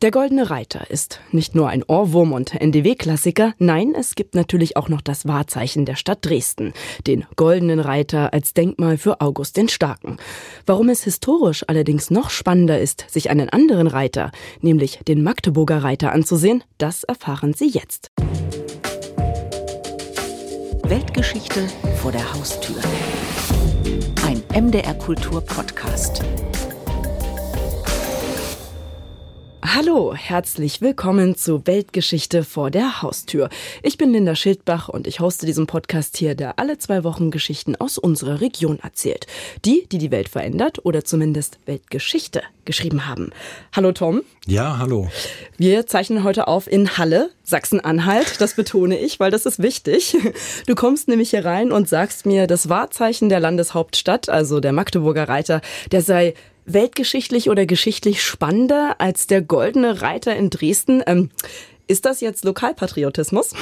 Der Goldene Reiter ist nicht nur ein Ohrwurm und NDW-Klassiker, nein, es gibt natürlich auch noch das Wahrzeichen der Stadt Dresden, den Goldenen Reiter als Denkmal für August den Starken. Warum es historisch allerdings noch spannender ist, sich einen anderen Reiter, nämlich den Magdeburger Reiter anzusehen, das erfahren Sie jetzt. Weltgeschichte vor der Haustür. Ein MDR Kultur Podcast. Hallo, herzlich willkommen zu Weltgeschichte vor der Haustür. Ich bin Linda Schildbach und ich hoste diesen Podcast hier, der alle zwei Wochen Geschichten aus unserer Region erzählt. Die, die die Welt verändert oder zumindest Weltgeschichte geschrieben haben. Hallo Tom. Ja, hallo. Wir zeichnen heute auf in Halle, Sachsen-Anhalt. Das betone ich, weil das ist wichtig. Du kommst nämlich hier rein und sagst mir, das Wahrzeichen der Landeshauptstadt, also der Magdeburger Reiter, der sei weltgeschichtlich oder geschichtlich spannender als der Goldene Reiter in Dresden. Ähm, ist das jetzt Lokalpatriotismus?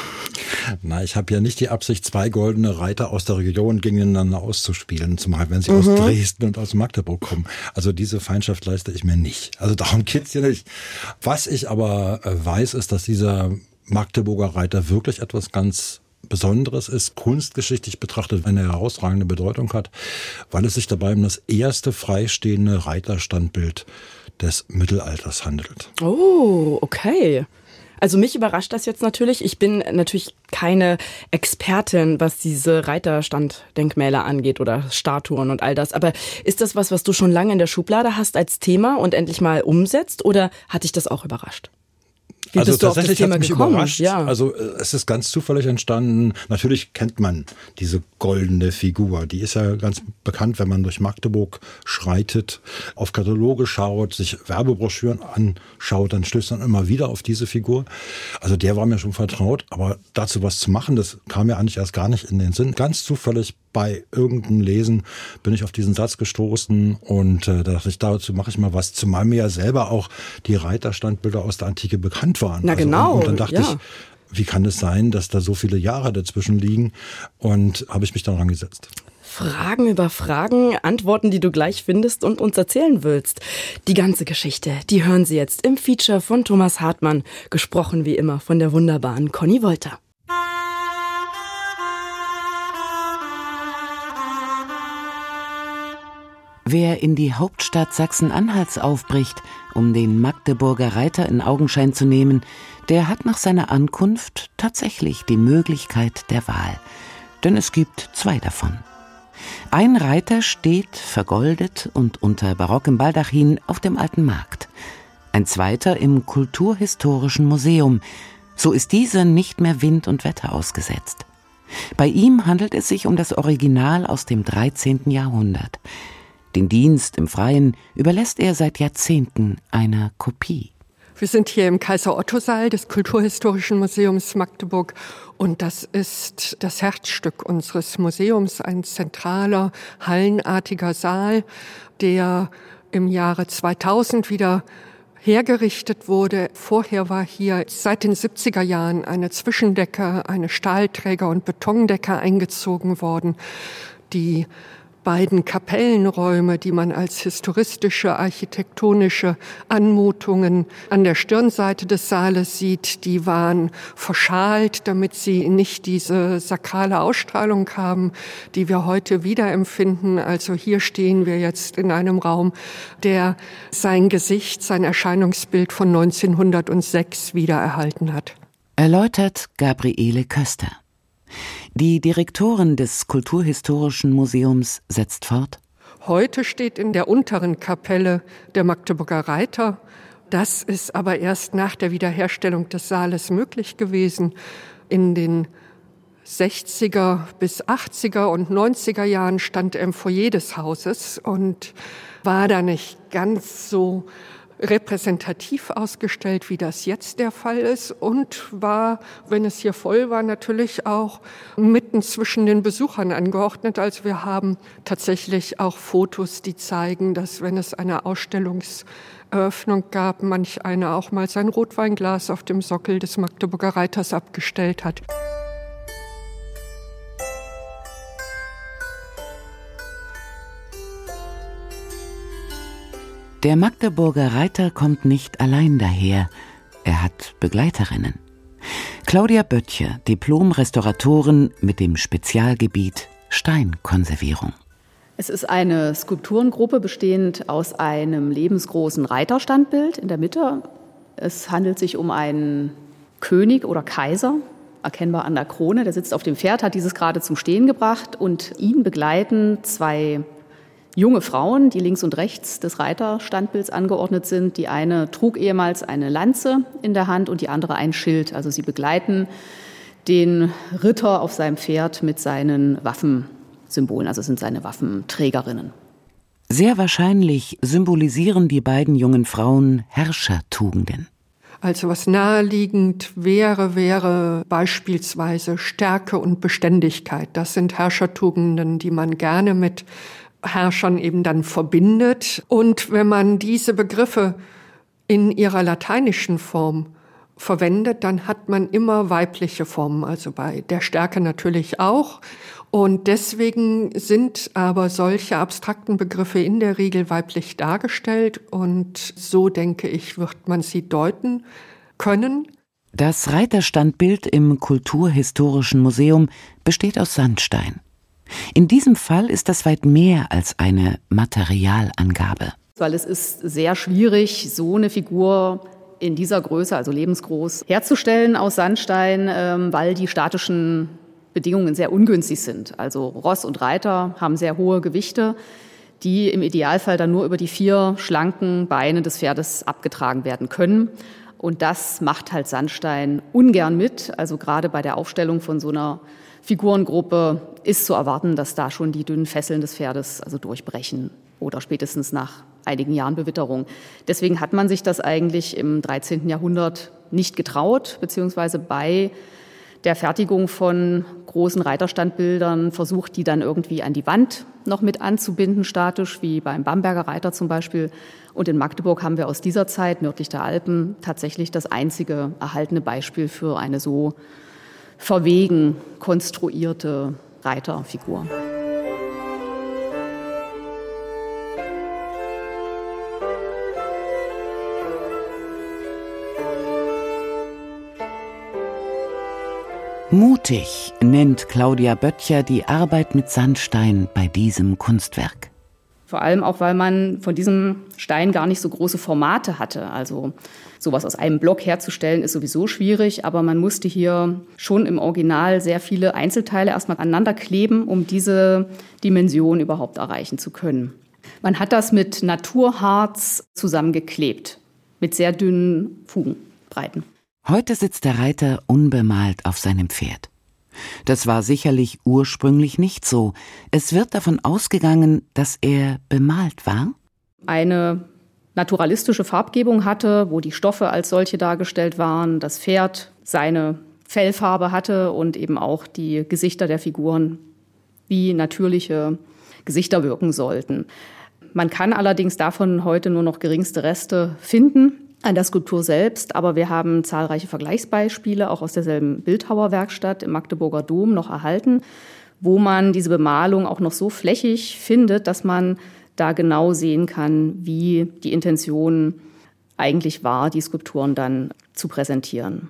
Na, ich habe ja nicht die Absicht, zwei goldene Reiter aus der Region gegeneinander auszuspielen, zumal wenn sie mhm. aus Dresden und aus Magdeburg kommen. Also diese Feindschaft leiste ich mir nicht. Also darum geht's hier nicht. Was ich aber äh, weiß, ist, dass dieser Magdeburger Reiter wirklich etwas ganz Besonderes ist, kunstgeschichtlich betrachtet, eine herausragende Bedeutung hat, weil es sich dabei um das erste freistehende Reiterstandbild des Mittelalters handelt. Oh, okay. Also mich überrascht das jetzt natürlich. Ich bin natürlich keine Expertin, was diese Reiterstanddenkmäler angeht oder Statuen und all das. Aber ist das was, was du schon lange in der Schublade hast als Thema und endlich mal umsetzt oder hat dich das auch überrascht? Wie also tatsächlich hat mich gekommen? überrascht. Ja. Also äh, es ist ganz zufällig entstanden. Natürlich kennt man diese goldene Figur. Die ist ja ganz bekannt, wenn man durch Magdeburg schreitet, auf Kataloge schaut, sich Werbebroschüren anschaut, dann stößt man immer wieder auf diese Figur. Also der war mir schon vertraut, aber dazu was zu machen, das kam mir eigentlich erst gar nicht in den Sinn. Ganz zufällig bei irgendeinem Lesen bin ich auf diesen Satz gestoßen und äh, da dachte ich, dazu mache ich mal was, zumal mir ja selber auch die Reiterstandbilder aus der Antike bekannt waren. Na also, genau. Und, und dann dachte ja. ich, wie kann es sein, dass da so viele Jahre dazwischen liegen? Und habe ich mich daran gesetzt. Fragen über Fragen, Antworten, die du gleich findest und uns erzählen willst. Die ganze Geschichte, die hören Sie jetzt im Feature von Thomas Hartmann, gesprochen wie immer von der wunderbaren Conny Wolter. Wer in die Hauptstadt Sachsen-Anhalts aufbricht, um den Magdeburger Reiter in Augenschein zu nehmen, der hat nach seiner Ankunft tatsächlich die Möglichkeit der Wahl. Denn es gibt zwei davon. Ein Reiter steht, vergoldet und unter barockem Baldachin, auf dem alten Markt. Ein zweiter im Kulturhistorischen Museum. So ist dieser nicht mehr Wind und Wetter ausgesetzt. Bei ihm handelt es sich um das Original aus dem 13. Jahrhundert. Den Dienst im Freien überlässt er seit Jahrzehnten einer Kopie. Wir sind hier im Kaiser-Otto-Saal des Kulturhistorischen Museums Magdeburg und das ist das Herzstück unseres Museums, ein zentraler, hallenartiger Saal, der im Jahre 2000 wieder hergerichtet wurde. Vorher war hier seit den 70er Jahren eine Zwischendecke, eine Stahlträger- und Betondecke eingezogen worden, die beiden Kapellenräume, die man als historistische, architektonische Anmutungen an der Stirnseite des Saales sieht, die waren verschalt, damit sie nicht diese sakrale Ausstrahlung haben, die wir heute wiederempfinden. Also hier stehen wir jetzt in einem Raum, der sein Gesicht, sein Erscheinungsbild von 1906 wiedererhalten hat. Erläutert Gabriele Köster. Die Direktorin des Kulturhistorischen Museums setzt fort. Heute steht in der unteren Kapelle der Magdeburger Reiter. Das ist aber erst nach der Wiederherstellung des Saales möglich gewesen. In den 60er bis 80er und 90er Jahren stand er im Foyer des Hauses und war da nicht ganz so repräsentativ ausgestellt, wie das jetzt der Fall ist und war, wenn es hier voll war, natürlich auch mitten zwischen den Besuchern angeordnet. Also wir haben tatsächlich auch Fotos, die zeigen, dass wenn es eine Ausstellungseröffnung gab, manch einer auch mal sein Rotweinglas auf dem Sockel des Magdeburger Reiters abgestellt hat. Der Magdeburger Reiter kommt nicht allein daher, er hat Begleiterinnen. Claudia Böttcher, Diplom-Restauratorin mit dem Spezialgebiet Steinkonservierung. Es ist eine Skulpturengruppe bestehend aus einem lebensgroßen Reiterstandbild in der Mitte. Es handelt sich um einen König oder Kaiser, erkennbar an der Krone. Der sitzt auf dem Pferd, hat dieses gerade zum Stehen gebracht und ihn begleiten zwei junge Frauen, die links und rechts des Reiterstandbilds angeordnet sind. Die eine trug ehemals eine Lanze in der Hand und die andere ein Schild. Also sie begleiten den Ritter auf seinem Pferd mit seinen Waffensymbolen, also sind seine Waffenträgerinnen. Sehr wahrscheinlich symbolisieren die beiden jungen Frauen Herrschertugenden. Also was naheliegend wäre, wäre beispielsweise Stärke und Beständigkeit. Das sind Herrschertugenden, die man gerne mit Herrschern eben dann verbindet. Und wenn man diese Begriffe in ihrer lateinischen Form verwendet, dann hat man immer weibliche Formen, also bei der Stärke natürlich auch. Und deswegen sind aber solche abstrakten Begriffe in der Regel weiblich dargestellt und so denke ich, wird man sie deuten können. Das Reiterstandbild im Kulturhistorischen Museum besteht aus Sandstein. In diesem Fall ist das weit mehr als eine Materialangabe. Weil es ist sehr schwierig, so eine Figur in dieser Größe, also lebensgroß, herzustellen aus Sandstein, ähm, weil die statischen Bedingungen sehr ungünstig sind. Also Ross und Reiter haben sehr hohe Gewichte, die im Idealfall dann nur über die vier schlanken Beine des Pferdes abgetragen werden können. Und das macht halt Sandstein ungern mit. Also gerade bei der Aufstellung von so einer Figurengruppe ist zu erwarten, dass da schon die dünnen Fesseln des Pferdes also durchbrechen oder spätestens nach einigen Jahren Bewitterung. Deswegen hat man sich das eigentlich im 13. Jahrhundert nicht getraut, beziehungsweise bei der Fertigung von großen Reiterstandbildern versucht, die dann irgendwie an die Wand noch mit anzubinden, statisch, wie beim Bamberger Reiter zum Beispiel. Und in Magdeburg haben wir aus dieser Zeit, nördlich der Alpen, tatsächlich das einzige erhaltene Beispiel für eine so verwegen konstruierte Reiterfigur. Mutig nennt Claudia Böttcher die Arbeit mit Sandstein bei diesem Kunstwerk. Vor allem auch, weil man von diesem Stein gar nicht so große Formate hatte. Also sowas aus einem Block herzustellen ist sowieso schwierig, aber man musste hier schon im Original sehr viele Einzelteile erstmal aneinander kleben, um diese Dimension überhaupt erreichen zu können. Man hat das mit Naturharz zusammengeklebt, mit sehr dünnen Fugenbreiten. Heute sitzt der Reiter unbemalt auf seinem Pferd. Das war sicherlich ursprünglich nicht so. Es wird davon ausgegangen, dass er bemalt war. Eine naturalistische Farbgebung hatte, wo die Stoffe als solche dargestellt waren, das Pferd seine Fellfarbe hatte und eben auch die Gesichter der Figuren wie natürliche Gesichter wirken sollten. Man kann allerdings davon heute nur noch geringste Reste finden an der Skulptur selbst, aber wir haben zahlreiche Vergleichsbeispiele auch aus derselben Bildhauerwerkstatt im Magdeburger Dom noch erhalten, wo man diese Bemalung auch noch so flächig findet, dass man da genau sehen kann, wie die Intention eigentlich war, die Skulpturen dann zu präsentieren.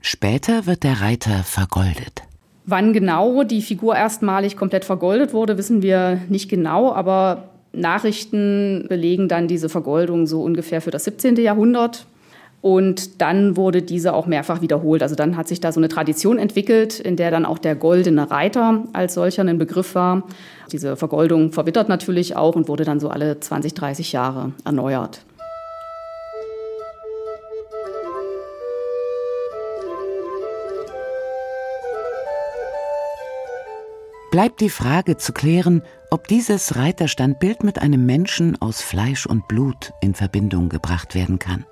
Später wird der Reiter vergoldet. Wann genau die Figur erstmalig komplett vergoldet wurde, wissen wir nicht genau, aber Nachrichten belegen dann diese Vergoldung so ungefähr für das 17. Jahrhundert. Und dann wurde diese auch mehrfach wiederholt. Also dann hat sich da so eine Tradition entwickelt, in der dann auch der goldene Reiter als solcher ein Begriff war. Diese Vergoldung verwittert natürlich auch und wurde dann so alle 20, 30 Jahre erneuert. Bleibt die Frage zu klären, ob dieses Reiterstandbild mit einem Menschen aus Fleisch und Blut in Verbindung gebracht werden kann.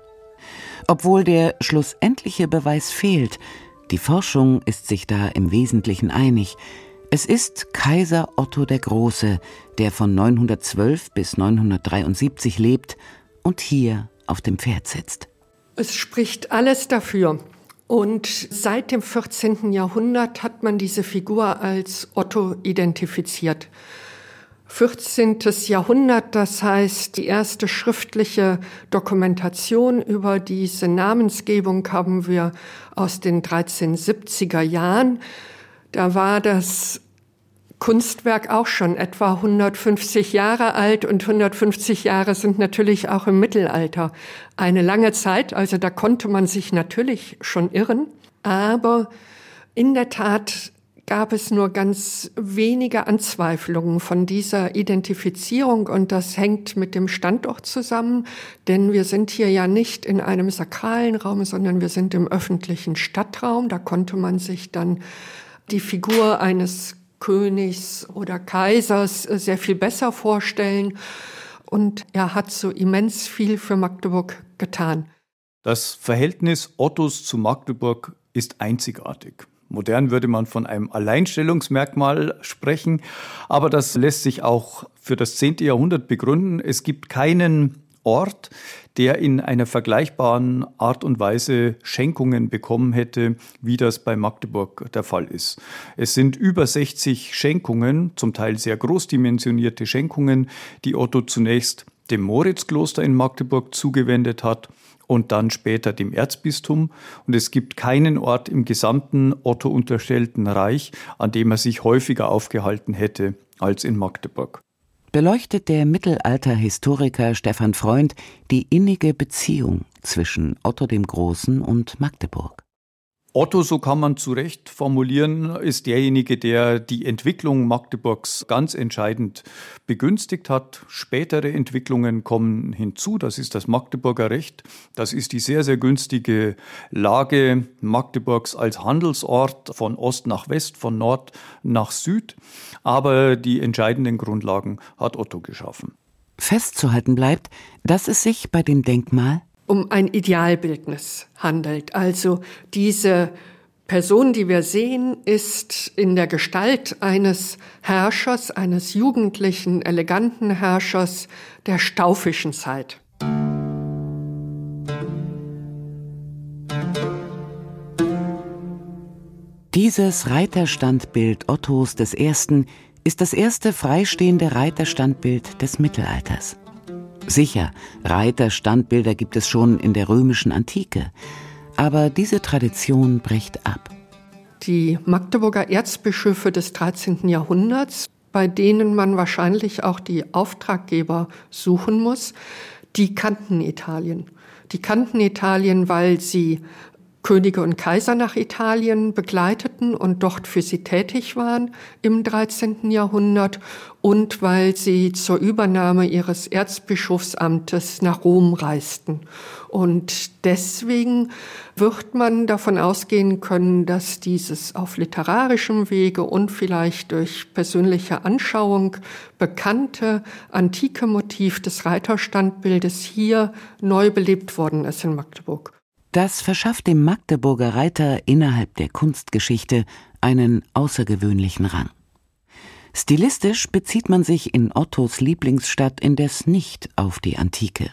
Obwohl der schlussendliche Beweis fehlt, die Forschung ist sich da im Wesentlichen einig, es ist Kaiser Otto der Große, der von 912 bis 973 lebt und hier auf dem Pferd sitzt. Es spricht alles dafür. Und seit dem 14. Jahrhundert hat man diese Figur als Otto identifiziert. 14. Jahrhundert, das heißt die erste schriftliche Dokumentation über diese Namensgebung haben wir aus den 1370er Jahren. Da war das Kunstwerk auch schon etwa 150 Jahre alt und 150 Jahre sind natürlich auch im Mittelalter eine lange Zeit. Also da konnte man sich natürlich schon irren. Aber in der Tat gab es nur ganz wenige Anzweiflungen von dieser Identifizierung und das hängt mit dem Standort zusammen, denn wir sind hier ja nicht in einem sakralen Raum, sondern wir sind im öffentlichen Stadtraum. Da konnte man sich dann die Figur eines Königs oder Kaisers sehr viel besser vorstellen und er hat so immens viel für Magdeburg getan. Das Verhältnis Ottos zu Magdeburg ist einzigartig. Modern würde man von einem Alleinstellungsmerkmal sprechen, aber das lässt sich auch für das 10. Jahrhundert begründen. Es gibt keinen Ort, der in einer vergleichbaren Art und Weise Schenkungen bekommen hätte, wie das bei Magdeburg der Fall ist. Es sind über 60 Schenkungen, zum Teil sehr großdimensionierte Schenkungen, die Otto zunächst dem Moritzkloster in Magdeburg zugewendet hat und dann später dem Erzbistum. Und es gibt keinen Ort im gesamten Otto unterstellten Reich, an dem er sich häufiger aufgehalten hätte als in Magdeburg. Beleuchtet der Mittelalterhistoriker Stefan Freund die innige Beziehung zwischen Otto dem Großen und Magdeburg. Otto, so kann man zu Recht formulieren, ist derjenige, der die Entwicklung Magdeburgs ganz entscheidend begünstigt hat. Spätere Entwicklungen kommen hinzu. Das ist das Magdeburger Recht. Das ist die sehr, sehr günstige Lage Magdeburgs als Handelsort von Ost nach West, von Nord nach Süd. Aber die entscheidenden Grundlagen hat Otto geschaffen. Festzuhalten bleibt, dass es sich bei dem Denkmal um ein Idealbildnis handelt. Also diese Person, die wir sehen, ist in der Gestalt eines Herrschers, eines jugendlichen, eleganten Herrschers der staufischen Zeit. Dieses Reiterstandbild Ottos I. ist das erste freistehende Reiterstandbild des Mittelalters. Sicher, Reiterstandbilder gibt es schon in der römischen Antike, aber diese Tradition bricht ab. Die Magdeburger Erzbischöfe des 13. Jahrhunderts, bei denen man wahrscheinlich auch die Auftraggeber suchen muss, die kannten Italien. Die kannten Italien, weil sie Könige und Kaiser nach Italien begleiteten und dort für sie tätig waren im 13. Jahrhundert und weil sie zur Übernahme ihres Erzbischofsamtes nach Rom reisten. Und deswegen wird man davon ausgehen können, dass dieses auf literarischem Wege und vielleicht durch persönliche Anschauung bekannte antike Motiv des Reiterstandbildes hier neu belebt worden ist in Magdeburg. Das verschafft dem Magdeburger Reiter innerhalb der Kunstgeschichte einen außergewöhnlichen Rang. Stilistisch bezieht man sich in Ottos Lieblingsstadt indes nicht auf die Antike.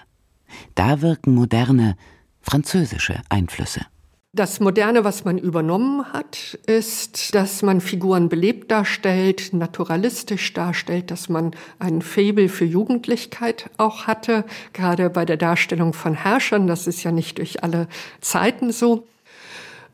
Da wirken moderne, französische Einflüsse. Das Moderne, was man übernommen hat, ist, dass man Figuren belebt darstellt, naturalistisch darstellt, dass man ein Faible für Jugendlichkeit auch hatte, gerade bei der Darstellung von Herrschern. Das ist ja nicht durch alle Zeiten so.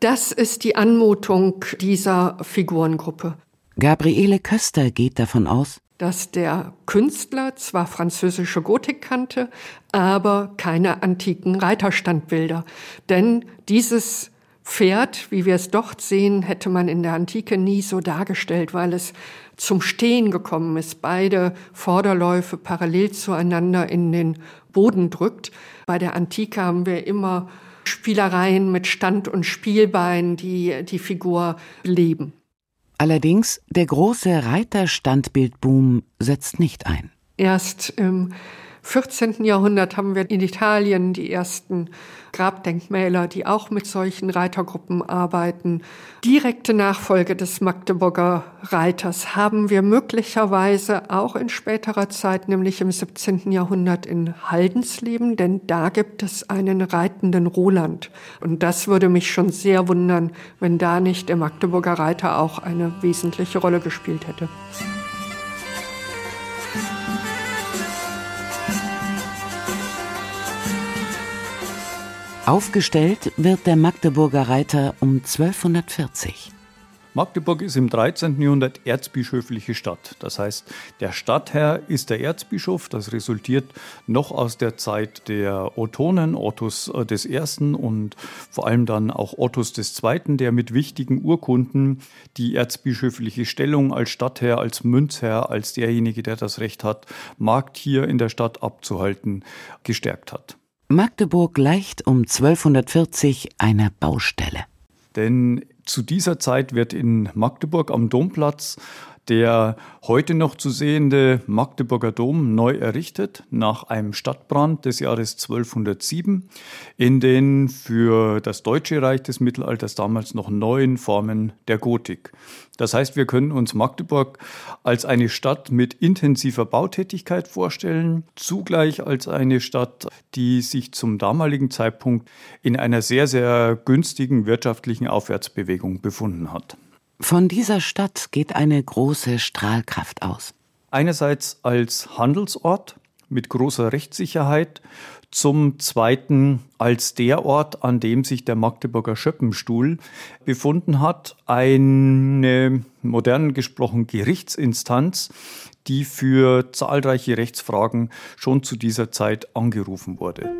Das ist die Anmutung dieser Figurengruppe. Gabriele Köster geht davon aus, dass der Künstler zwar französische Gotik kannte, aber keine antiken Reiterstandbilder. Denn dieses Pferd, wie wir es dort sehen, hätte man in der Antike nie so dargestellt, weil es zum Stehen gekommen ist, beide Vorderläufe parallel zueinander in den Boden drückt. Bei der Antike haben wir immer Spielereien mit Stand und Spielbein, die die Figur leben. Allerdings, der große Reiterstandbildboom setzt nicht ein. Erst im 14. Jahrhundert haben wir in Italien die ersten Grabdenkmäler, die auch mit solchen Reitergruppen arbeiten. Direkte Nachfolge des Magdeburger Reiters haben wir möglicherweise auch in späterer Zeit, nämlich im 17. Jahrhundert in Haldensleben, denn da gibt es einen reitenden Roland. Und das würde mich schon sehr wundern, wenn da nicht der Magdeburger Reiter auch eine wesentliche Rolle gespielt hätte. Aufgestellt wird der Magdeburger Reiter um 1240. Magdeburg ist im 13. Jahrhundert erzbischöfliche Stadt. Das heißt, der Stadtherr ist der Erzbischof. Das resultiert noch aus der Zeit der Ottonen, Ottos äh, I. und vor allem dann auch Ottos II., der mit wichtigen Urkunden die erzbischöfliche Stellung als Stadtherr, als Münzherr, als derjenige, der das Recht hat, Markt hier in der Stadt abzuhalten, gestärkt hat. Magdeburg gleicht um 1240 einer Baustelle. Denn zu dieser Zeit wird in Magdeburg am Domplatz der heute noch zu sehende Magdeburger Dom neu errichtet nach einem Stadtbrand des Jahres 1207 in den für das Deutsche Reich des Mittelalters damals noch neuen Formen der Gotik. Das heißt, wir können uns Magdeburg als eine Stadt mit intensiver Bautätigkeit vorstellen, zugleich als eine Stadt, die sich zum damaligen Zeitpunkt in einer sehr, sehr günstigen wirtschaftlichen Aufwärtsbewegung befunden hat. Von dieser Stadt geht eine große Strahlkraft aus. Einerseits als Handelsort mit großer Rechtssicherheit, zum Zweiten als der Ort, an dem sich der Magdeburger Schöppenstuhl befunden hat, eine modern gesprochen Gerichtsinstanz, die für zahlreiche Rechtsfragen schon zu dieser Zeit angerufen wurde.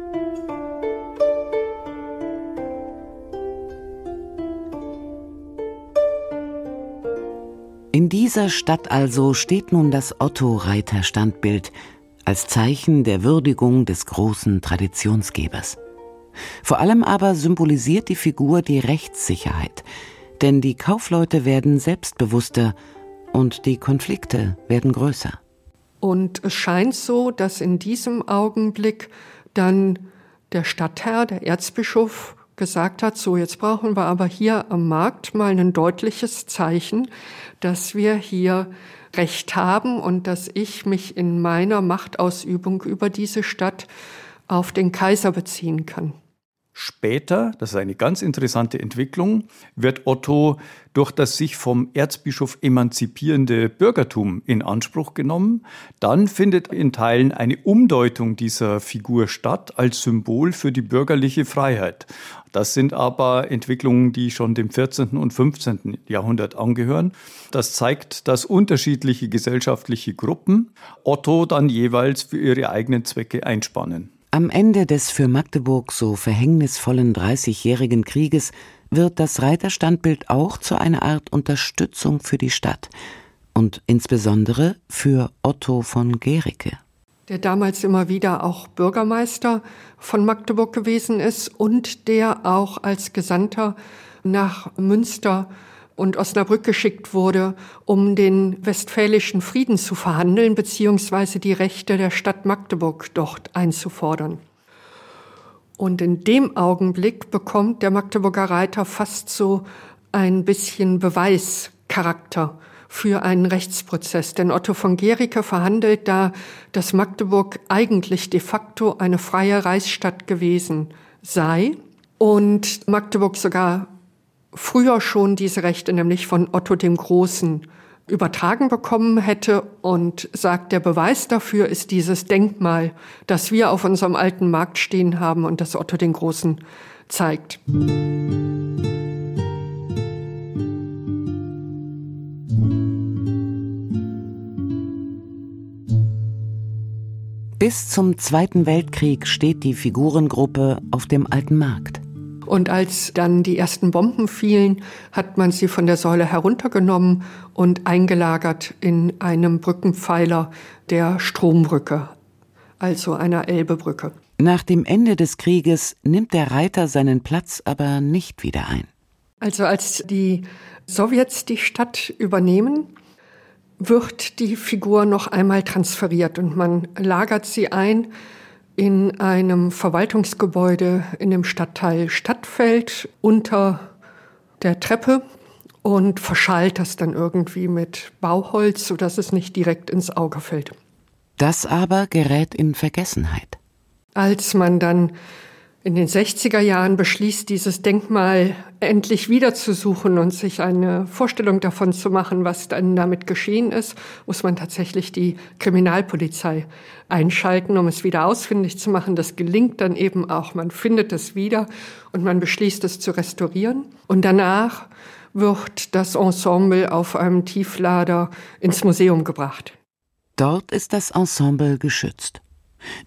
In dieser Stadt also steht nun das Otto-Reiter-Standbild als Zeichen der Würdigung des großen Traditionsgebers. Vor allem aber symbolisiert die Figur die Rechtssicherheit, denn die Kaufleute werden selbstbewusster und die Konflikte werden größer. Und es scheint so, dass in diesem Augenblick dann der Stadtherr, der Erzbischof, gesagt hat, so jetzt brauchen wir aber hier am Markt mal ein deutliches Zeichen, dass wir hier Recht haben und dass ich mich in meiner Machtausübung über diese Stadt auf den Kaiser beziehen kann. Später, das ist eine ganz interessante Entwicklung, wird Otto durch das sich vom Erzbischof emanzipierende Bürgertum in Anspruch genommen. Dann findet in Teilen eine Umdeutung dieser Figur statt als Symbol für die bürgerliche Freiheit. Das sind aber Entwicklungen, die schon dem 14. und 15. Jahrhundert angehören. Das zeigt, dass unterschiedliche gesellschaftliche Gruppen Otto dann jeweils für ihre eigenen Zwecke einspannen. Am Ende des für Magdeburg so verhängnisvollen Dreißigjährigen Krieges wird das Reiterstandbild auch zu einer Art Unterstützung für die Stadt und insbesondere für Otto von Gericke. Der damals immer wieder auch Bürgermeister von Magdeburg gewesen ist und der auch als Gesandter nach Münster und Osnabrück geschickt wurde, um den westfälischen Frieden zu verhandeln, beziehungsweise die Rechte der Stadt Magdeburg dort einzufordern. Und in dem Augenblick bekommt der Magdeburger Reiter fast so ein bisschen Beweischarakter für einen Rechtsprozess. Denn Otto von Gericke verhandelt da, dass Magdeburg eigentlich de facto eine freie Reichsstadt gewesen sei und Magdeburg sogar früher schon diese Rechte nämlich von Otto dem Großen übertragen bekommen hätte und sagt, der Beweis dafür ist dieses Denkmal, das wir auf unserem alten Markt stehen haben und das Otto den Großen zeigt. Bis zum Zweiten Weltkrieg steht die Figurengruppe auf dem alten Markt. Und als dann die ersten Bomben fielen, hat man sie von der Säule heruntergenommen und eingelagert in einem Brückenpfeiler der Strombrücke, also einer Elbebrücke. Nach dem Ende des Krieges nimmt der Reiter seinen Platz aber nicht wieder ein. Also als die Sowjets die Stadt übernehmen, wird die Figur noch einmal transferiert und man lagert sie ein in einem Verwaltungsgebäude in dem Stadtteil Stadtfeld unter der Treppe und verschalt das dann irgendwie mit Bauholz, sodass es nicht direkt ins Auge fällt. Das aber gerät in Vergessenheit. Als man dann in den 60er Jahren beschließt, dieses Denkmal endlich wiederzusuchen und sich eine Vorstellung davon zu machen, was dann damit geschehen ist, muss man tatsächlich die Kriminalpolizei einschalten, um es wieder ausfindig zu machen. Das gelingt dann eben auch. Man findet es wieder und man beschließt es zu restaurieren. Und danach wird das Ensemble auf einem Tieflader ins Museum gebracht. Dort ist das Ensemble geschützt.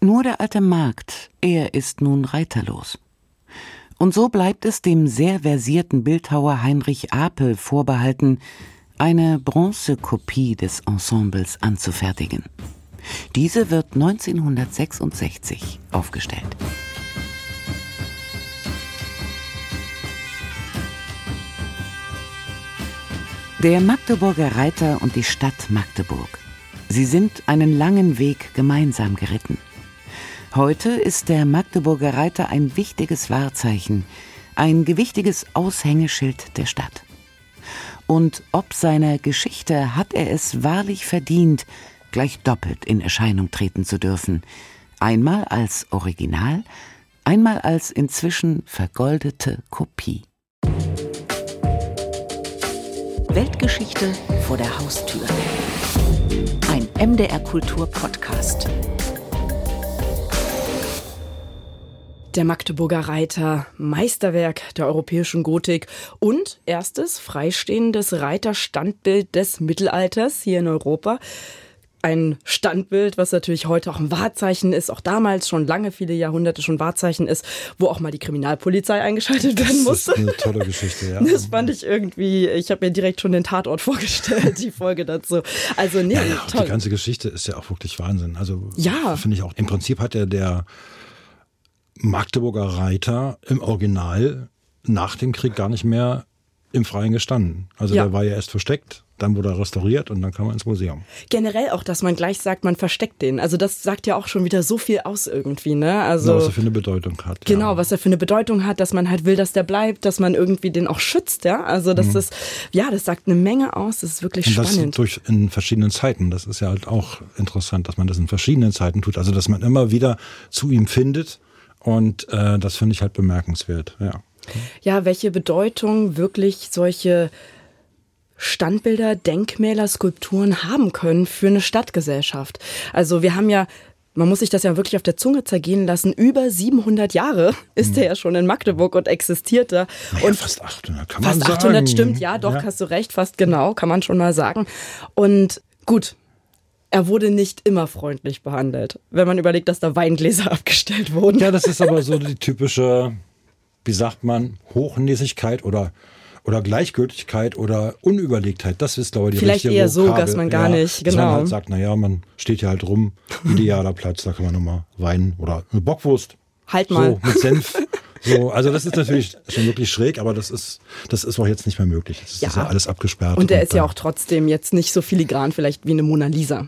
Nur der alte Markt, er ist nun reiterlos. Und so bleibt es dem sehr versierten Bildhauer Heinrich Apel vorbehalten, eine Bronzekopie des Ensembles anzufertigen. Diese wird 1966 aufgestellt. Der Magdeburger Reiter und die Stadt Magdeburg. Sie sind einen langen Weg gemeinsam geritten. Heute ist der Magdeburger Reiter ein wichtiges Wahrzeichen, ein gewichtiges Aushängeschild der Stadt. Und ob seiner Geschichte hat er es wahrlich verdient, gleich doppelt in Erscheinung treten zu dürfen, einmal als Original, einmal als inzwischen vergoldete Kopie. Weltgeschichte vor der Haustür. MDR Kultur Podcast. Der Magdeburger Reiter, Meisterwerk der europäischen Gotik und erstes freistehendes Reiterstandbild des Mittelalters hier in Europa ein Standbild, was natürlich heute auch ein Wahrzeichen ist, auch damals schon lange, viele Jahrhunderte schon Wahrzeichen ist, wo auch mal die Kriminalpolizei eingeschaltet werden musste. Das ist eine tolle Geschichte, ja. Das fand ich irgendwie, ich habe mir direkt schon den Tatort vorgestellt, die Folge dazu. Also nee, ja, ja, toll. Die ganze Geschichte ist ja auch wirklich Wahnsinn. Also ja. finde ich auch. Im Prinzip hat ja der Magdeburger Reiter im Original nach dem Krieg gar nicht mehr im Freien gestanden. Also ja. der war ja erst versteckt dann wurde er restauriert und dann kam er ins Museum. Generell auch, dass man gleich sagt, man versteckt den. Also das sagt ja auch schon wieder so viel aus irgendwie, ne? Also ja, was er für eine Bedeutung hat. Genau, ja. was er für eine Bedeutung hat, dass man halt will, dass der bleibt, dass man irgendwie den auch schützt, ja? Also das mhm. ist, ja, das sagt eine Menge aus. Das ist wirklich und das spannend. durch in verschiedenen Zeiten. Das ist ja halt auch interessant, dass man das in verschiedenen Zeiten tut. Also dass man immer wieder zu ihm findet und äh, das finde ich halt bemerkenswert. Ja. Ja, welche Bedeutung wirklich solche Standbilder, Denkmäler, Skulpturen haben können für eine Stadtgesellschaft. Also wir haben ja man muss sich das ja wirklich auf der Zunge zergehen lassen. Über 700 Jahre ist er ja schon in Magdeburg und existiert da. Naja, und fast 800 kann man fast sagen. 800 stimmt, ja, doch, ja. hast du recht, fast genau, kann man schon mal sagen. Und gut, er wurde nicht immer freundlich behandelt, wenn man überlegt, dass da Weingläser abgestellt wurden. Ja, das ist aber so die typische, wie sagt man, Hochnäsigkeit oder oder Gleichgültigkeit oder Unüberlegtheit. Das ist, glaube ich, die Vielleicht richtige eher Vokabel. so, dass man gar ja, nicht, genau. Dass man genau. halt sagt, naja, man steht hier halt rum, idealer Platz, da kann man nochmal weinen oder eine Bockwurst. Halt mal. So, mit Senf. So, also das ist natürlich schon wirklich schräg, aber das ist, das ist auch jetzt nicht mehr möglich. Das ja. ist ja alles abgesperrt. Und der ist ja auch trotzdem jetzt nicht so filigran vielleicht wie eine Mona Lisa.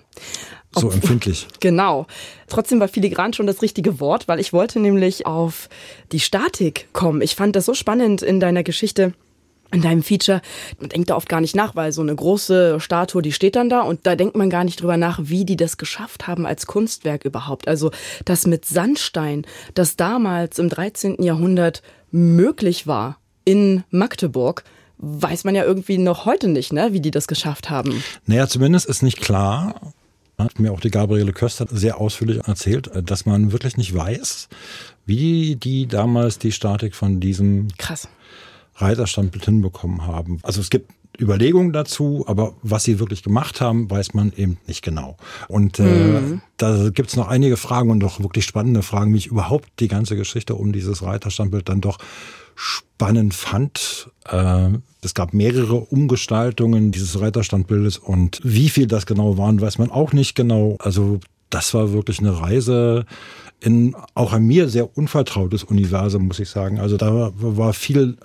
So Ob, empfindlich. Genau. Trotzdem war filigran schon das richtige Wort, weil ich wollte nämlich auf die Statik kommen. Ich fand das so spannend in deiner Geschichte in deinem Feature, man denkt da oft gar nicht nach, weil so eine große Statue, die steht dann da und da denkt man gar nicht drüber nach, wie die das geschafft haben als Kunstwerk überhaupt. Also das mit Sandstein, das damals im 13. Jahrhundert möglich war in Magdeburg, weiß man ja irgendwie noch heute nicht, ne, wie die das geschafft haben. Naja, zumindest ist nicht klar, hat mir auch die Gabriele Köster sehr ausführlich erzählt, dass man wirklich nicht weiß, wie die damals die Statik von diesem Krass Reiterstandbild hinbekommen haben. Also es gibt Überlegungen dazu, aber was sie wirklich gemacht haben, weiß man eben nicht genau. Und äh, mhm. da gibt's noch einige Fragen und doch wirklich spannende Fragen, wie ich überhaupt die ganze Geschichte um dieses Reiterstandbild dann doch spannend fand. Äh, es gab mehrere Umgestaltungen dieses Reiterstandbildes und wie viel das genau waren, weiß man auch nicht genau. Also das war wirklich eine Reise in auch ein mir sehr unvertrautes Universum, muss ich sagen. Also da war viel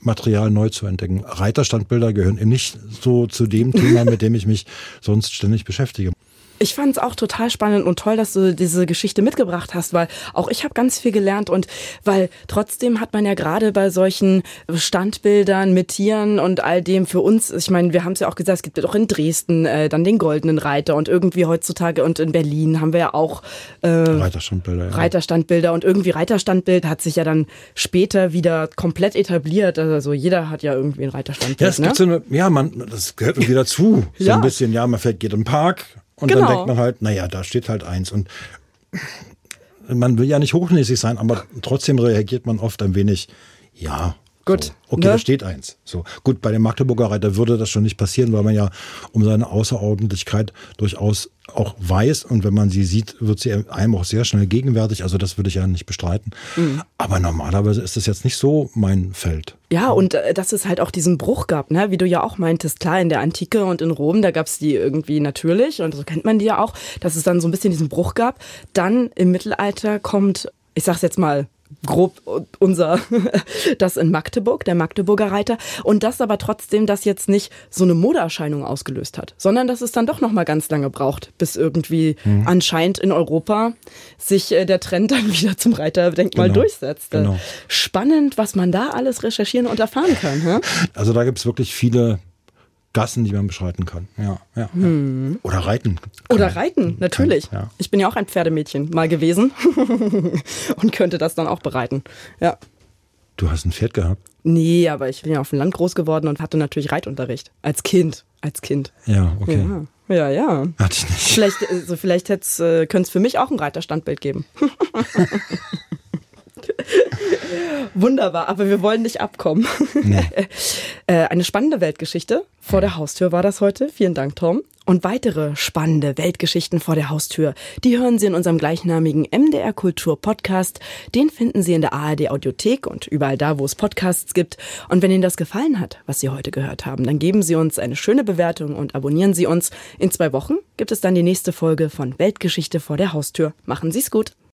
Material neu zu entdecken. Reiterstandbilder gehören eben nicht so zu dem Thema, mit dem ich mich sonst ständig beschäftige. Ich fand es auch total spannend und toll, dass du diese Geschichte mitgebracht hast, weil auch ich habe ganz viel gelernt und weil trotzdem hat man ja gerade bei solchen Standbildern mit Tieren und all dem für uns, ich meine, wir haben es ja auch gesagt, es gibt ja auch in Dresden äh, dann den goldenen Reiter und irgendwie heutzutage und in Berlin haben wir ja auch äh, Reiterstandbilder. Ja. Reiterstandbilder und irgendwie Reiterstandbild hat sich ja dann später wieder komplett etabliert. Also jeder hat ja irgendwie ein Reiterstandbild. Ja, es ne? gibt so eine, ja, man, das gehört irgendwie dazu. So ja. ein bisschen, ja, man fährt, geht im Park und genau. dann denkt man halt, naja, da steht halt eins. Und man will ja nicht hochnäsig sein, aber trotzdem reagiert man oft ein wenig, ja, Gut. So. Okay, ne? da steht eins. So. Gut, bei dem Magdeburger Reiter würde das schon nicht passieren, weil man ja um seine Außerordentlichkeit durchaus auch weiß und wenn man sie sieht, wird sie einem auch sehr schnell gegenwärtig. Also das würde ich ja nicht bestreiten. Mhm. Aber normalerweise ist das jetzt nicht so mein Feld. Ja, und äh, dass es halt auch diesen Bruch gab, ne? wie du ja auch meintest, klar, in der Antike und in Rom, da gab es die irgendwie natürlich und so kennt man die ja auch, dass es dann so ein bisschen diesen Bruch gab. Dann im Mittelalter kommt, ich sag's jetzt mal, grob unser, das in Magdeburg, der Magdeburger Reiter. Und das aber trotzdem, das jetzt nicht so eine Modeerscheinung ausgelöst hat, sondern dass es dann doch nochmal ganz lange braucht, bis irgendwie mhm. anscheinend in Europa sich äh, der Trend dann wieder zum Reiterdenkmal genau. durchsetzt. Genau. Spannend, was man da alles recherchieren und erfahren kann. Hä? Also da gibt es wirklich viele Gassen, die man beschreiten kann. Ja, ja, hm. Oder reiten. Oder reiten, natürlich. Kann, ja. Ich bin ja auch ein Pferdemädchen mal gewesen und könnte das dann auch bereiten. Ja. Du hast ein Pferd gehabt? Nee, aber ich bin ja auf dem Land groß geworden und hatte natürlich Reitunterricht. Als Kind. Als Kind. Ja, okay. Ja, ja. ja. Hatte ich nicht. Vielleicht, also vielleicht äh, könnte es für mich auch ein Reiterstandbild geben. Wunderbar, aber wir wollen nicht abkommen. Nee. Äh, eine spannende Weltgeschichte. Vor der Haustür war das heute. Vielen Dank, Tom. Und weitere spannende Weltgeschichten vor der Haustür, die hören Sie in unserem gleichnamigen MDR Kultur Podcast. Den finden Sie in der ARD Audiothek und überall da, wo es Podcasts gibt. Und wenn Ihnen das gefallen hat, was Sie heute gehört haben, dann geben Sie uns eine schöne Bewertung und abonnieren Sie uns. In zwei Wochen gibt es dann die nächste Folge von Weltgeschichte vor der Haustür. Machen Sie es gut.